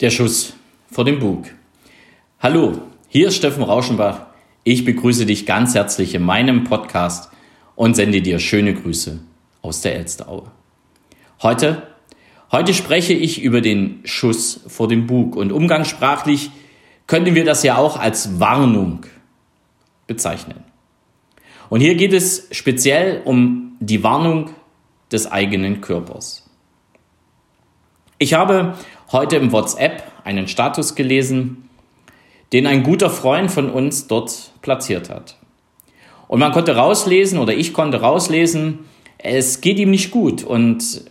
Der Schuss vor dem Bug. Hallo, hier ist Steffen Rauschenbach. Ich begrüße dich ganz herzlich in meinem Podcast und sende dir schöne Grüße aus der Elsteraue. Heute, heute spreche ich über den Schuss vor dem Bug und umgangssprachlich könnten wir das ja auch als Warnung bezeichnen. Und hier geht es speziell um die Warnung des eigenen Körpers. Ich habe heute im WhatsApp einen Status gelesen, den ein guter Freund von uns dort platziert hat. Und man konnte rauslesen, oder ich konnte rauslesen, es geht ihm nicht gut und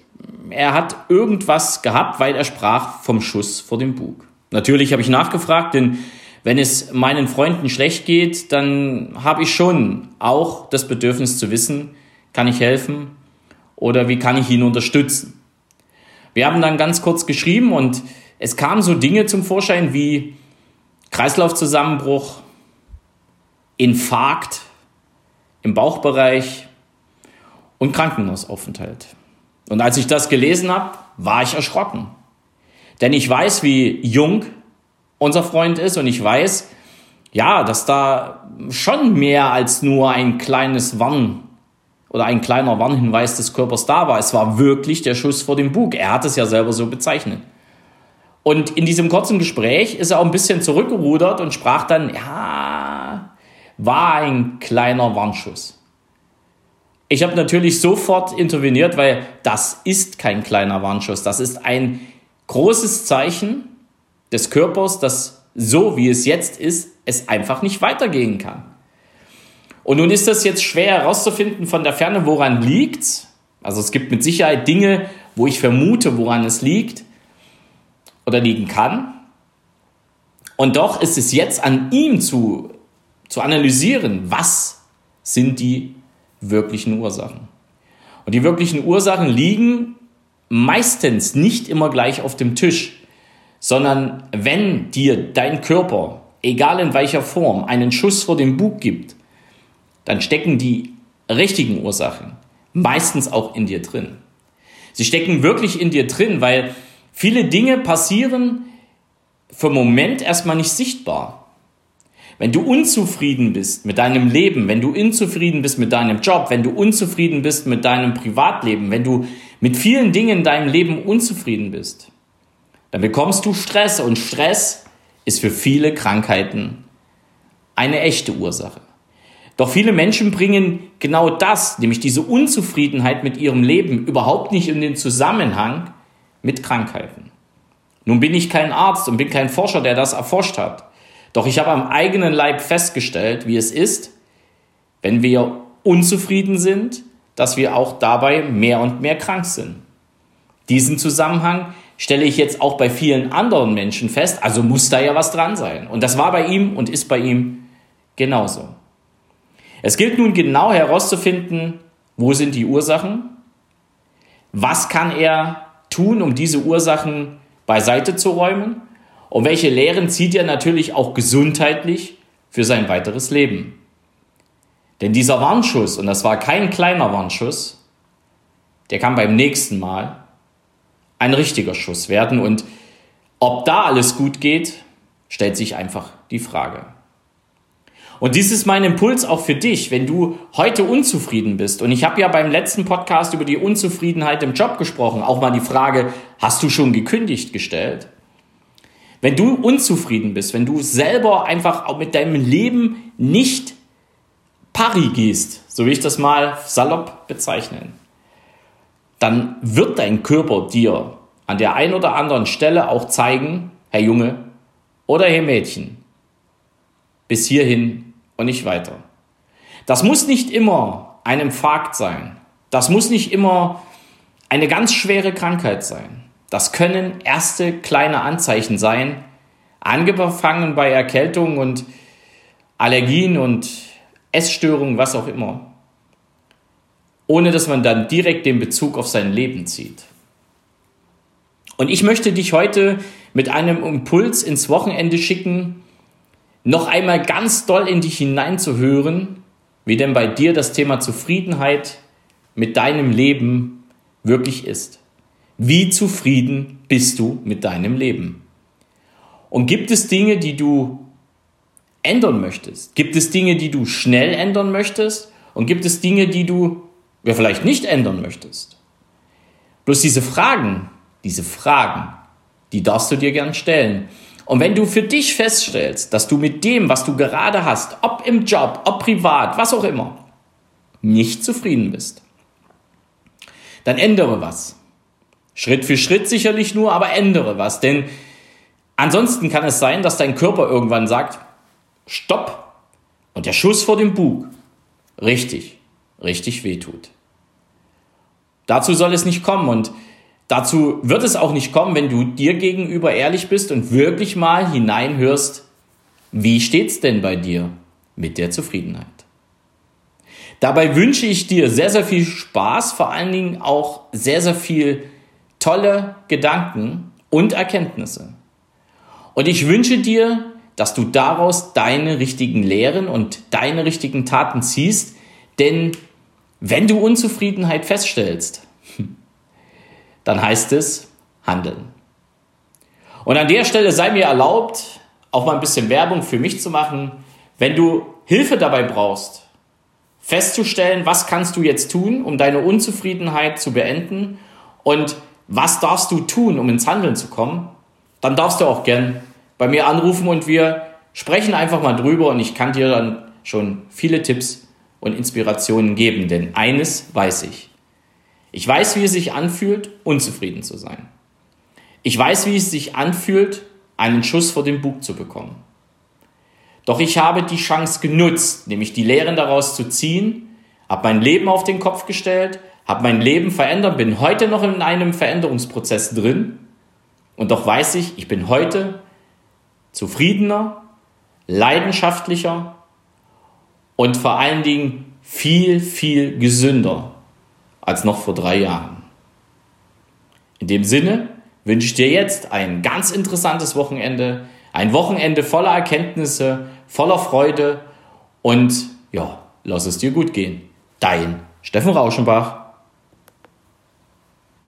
er hat irgendwas gehabt, weil er sprach vom Schuss vor dem Bug. Natürlich habe ich nachgefragt, denn wenn es meinen Freunden schlecht geht, dann habe ich schon auch das Bedürfnis zu wissen, kann ich helfen oder wie kann ich ihn unterstützen. Wir haben dann ganz kurz geschrieben und es kamen so Dinge zum Vorschein wie Kreislaufzusammenbruch, Infarkt im Bauchbereich und Krankenhausaufenthalt. Und als ich das gelesen habe, war ich erschrocken. Denn ich weiß, wie jung unser Freund ist und ich weiß, ja, dass da schon mehr als nur ein kleines Warn oder ein kleiner Warnhinweis des Körpers da war. Es war wirklich der Schuss vor dem Bug. Er hat es ja selber so bezeichnet. Und in diesem kurzen Gespräch ist er auch ein bisschen zurückgerudert und sprach dann, ja, war ein kleiner Warnschuss. Ich habe natürlich sofort interveniert, weil das ist kein kleiner Warnschuss. Das ist ein großes Zeichen des Körpers, dass so wie es jetzt ist, es einfach nicht weitergehen kann. Und nun ist das jetzt schwer herauszufinden von der Ferne, woran liegt. Also es gibt mit Sicherheit Dinge, wo ich vermute, woran es liegt oder liegen kann. Und doch ist es jetzt an ihm zu, zu analysieren, was sind die wirklichen Ursachen. Und die wirklichen Ursachen liegen meistens nicht immer gleich auf dem Tisch, sondern wenn dir dein Körper, egal in welcher Form, einen Schuss vor den Bug gibt, dann stecken die richtigen Ursachen meistens auch in dir drin. Sie stecken wirklich in dir drin, weil viele Dinge passieren für Moment erstmal nicht sichtbar. Wenn du unzufrieden bist mit deinem Leben, wenn du unzufrieden bist mit deinem Job, wenn du unzufrieden bist mit deinem Privatleben, wenn du mit vielen Dingen in deinem Leben unzufrieden bist, dann bekommst du Stress und Stress ist für viele Krankheiten eine echte Ursache. Doch viele Menschen bringen genau das, nämlich diese Unzufriedenheit mit ihrem Leben, überhaupt nicht in den Zusammenhang mit Krankheiten. Nun bin ich kein Arzt und bin kein Forscher, der das erforscht hat. Doch ich habe am eigenen Leib festgestellt, wie es ist, wenn wir unzufrieden sind, dass wir auch dabei mehr und mehr krank sind. Diesen Zusammenhang stelle ich jetzt auch bei vielen anderen Menschen fest, also muss da ja was dran sein. Und das war bei ihm und ist bei ihm genauso. Es gilt nun genau herauszufinden, wo sind die Ursachen, was kann er tun, um diese Ursachen beiseite zu räumen und welche Lehren zieht er natürlich auch gesundheitlich für sein weiteres Leben. Denn dieser Warnschuss, und das war kein kleiner Warnschuss, der kann beim nächsten Mal ein richtiger Schuss werden. Und ob da alles gut geht, stellt sich einfach die Frage. Und dies ist mein Impuls auch für dich, wenn du heute unzufrieden bist. Und ich habe ja beim letzten Podcast über die Unzufriedenheit im Job gesprochen, auch mal die Frage, hast du schon gekündigt gestellt? Wenn du unzufrieden bist, wenn du selber einfach auch mit deinem Leben nicht pari gehst, so will ich das mal salopp bezeichnen, dann wird dein Körper dir an der einen oder anderen Stelle auch zeigen, Herr Junge oder Herr Mädchen, bis hierhin und nicht weiter. Das muss nicht immer ein Infarkt sein. Das muss nicht immer eine ganz schwere Krankheit sein. Das können erste kleine Anzeichen sein, angefangen bei Erkältung und Allergien und Essstörungen, was auch immer, ohne dass man dann direkt den Bezug auf sein Leben zieht. Und ich möchte dich heute mit einem Impuls ins Wochenende schicken, noch einmal ganz doll in dich hineinzuhören, wie denn bei dir das Thema Zufriedenheit mit deinem Leben wirklich ist. Wie zufrieden bist du mit deinem Leben? Und gibt es Dinge, die du ändern möchtest? Gibt es Dinge, die du schnell ändern möchtest? Und gibt es Dinge, die du ja, vielleicht nicht ändern möchtest? Bloß diese Fragen, diese Fragen, die darfst du dir gern stellen. Und wenn du für dich feststellst, dass du mit dem, was du gerade hast, ob im Job, ob privat, was auch immer, nicht zufrieden bist, dann ändere was. Schritt für Schritt sicherlich nur, aber ändere was. Denn ansonsten kann es sein, dass dein Körper irgendwann sagt, stopp. Und der Schuss vor dem Bug richtig, richtig wehtut. Dazu soll es nicht kommen und dazu wird es auch nicht kommen, wenn du dir gegenüber ehrlich bist und wirklich mal hineinhörst, wie steht's denn bei dir mit der Zufriedenheit? Dabei wünsche ich dir sehr, sehr viel Spaß, vor allen Dingen auch sehr, sehr viel tolle Gedanken und Erkenntnisse. Und ich wünsche dir, dass du daraus deine richtigen Lehren und deine richtigen Taten ziehst, denn wenn du Unzufriedenheit feststellst, dann heißt es handeln. Und an der Stelle sei mir erlaubt, auch mal ein bisschen Werbung für mich zu machen. Wenn du Hilfe dabei brauchst, festzustellen, was kannst du jetzt tun, um deine Unzufriedenheit zu beenden und was darfst du tun, um ins Handeln zu kommen, dann darfst du auch gern bei mir anrufen und wir sprechen einfach mal drüber und ich kann dir dann schon viele Tipps und Inspirationen geben, denn eines weiß ich. Ich weiß, wie es sich anfühlt, unzufrieden zu sein. Ich weiß, wie es sich anfühlt, einen Schuss vor den Bug zu bekommen. Doch ich habe die Chance genutzt, nämlich die Lehren daraus zu ziehen, habe mein Leben auf den Kopf gestellt, habe mein Leben verändert, bin heute noch in einem Veränderungsprozess drin und doch weiß ich, ich bin heute zufriedener, leidenschaftlicher und vor allen Dingen viel, viel gesünder als noch vor drei Jahren. In dem Sinne wünsche ich dir jetzt ein ganz interessantes Wochenende, ein Wochenende voller Erkenntnisse, voller Freude und ja, lass es dir gut gehen. Dein Steffen Rauschenbach.